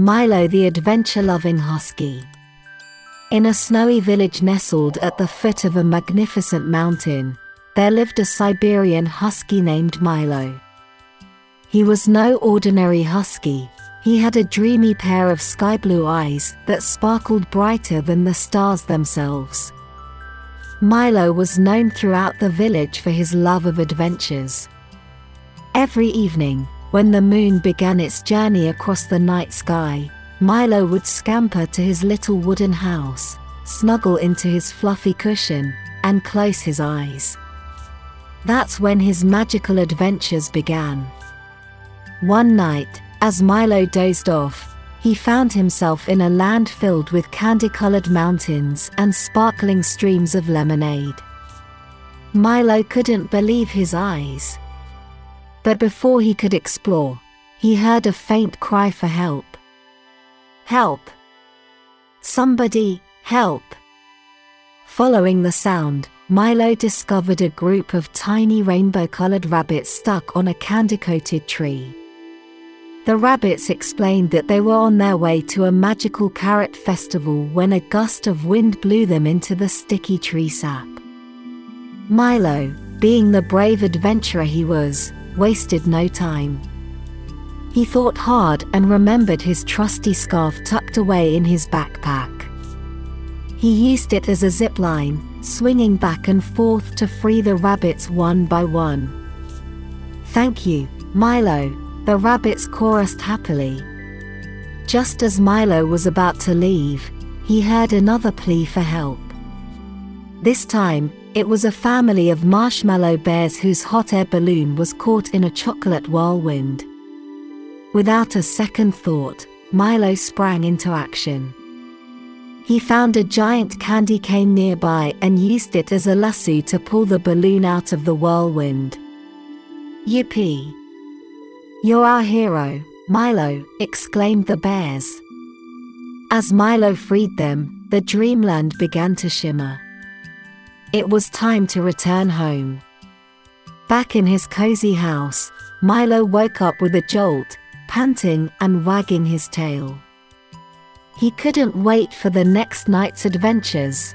Milo the adventure loving husky. In a snowy village nestled at the foot of a magnificent mountain, there lived a Siberian husky named Milo. He was no ordinary husky, he had a dreamy pair of sky blue eyes that sparkled brighter than the stars themselves. Milo was known throughout the village for his love of adventures. Every evening, when the moon began its journey across the night sky, Milo would scamper to his little wooden house, snuggle into his fluffy cushion, and close his eyes. That's when his magical adventures began. One night, as Milo dozed off, he found himself in a land filled with candy colored mountains and sparkling streams of lemonade. Milo couldn't believe his eyes. But before he could explore, he heard a faint cry for help. Help! Somebody, help! Following the sound, Milo discovered a group of tiny rainbow colored rabbits stuck on a candy coated tree. The rabbits explained that they were on their way to a magical carrot festival when a gust of wind blew them into the sticky tree sap. Milo, being the brave adventurer he was, wasted no time. He thought hard and remembered his trusty scarf tucked away in his backpack. He used it as a zip line, swinging back and forth to free the rabbits one by one. Thank you, Milo, the rabbits chorused happily. Just as Milo was about to leave, he heard another plea for help. This time, it was a family of marshmallow bears whose hot air balloon was caught in a chocolate whirlwind. Without a second thought, Milo sprang into action. He found a giant candy cane nearby and used it as a lasso to pull the balloon out of the whirlwind. Yippee! You're our hero, Milo, exclaimed the bears. As Milo freed them, the dreamland began to shimmer. It was time to return home. Back in his cozy house, Milo woke up with a jolt, panting and wagging his tail. He couldn't wait for the next night's adventures.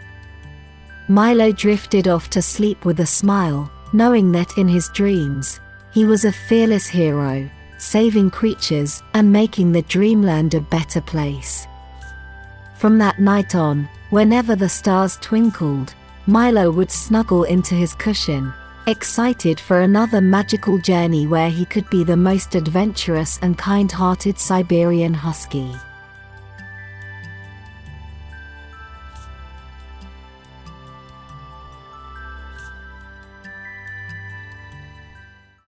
Milo drifted off to sleep with a smile, knowing that in his dreams, he was a fearless hero, saving creatures and making the dreamland a better place. From that night on, whenever the stars twinkled, Milo would snuggle into his cushion, excited for another magical journey where he could be the most adventurous and kind hearted Siberian husky.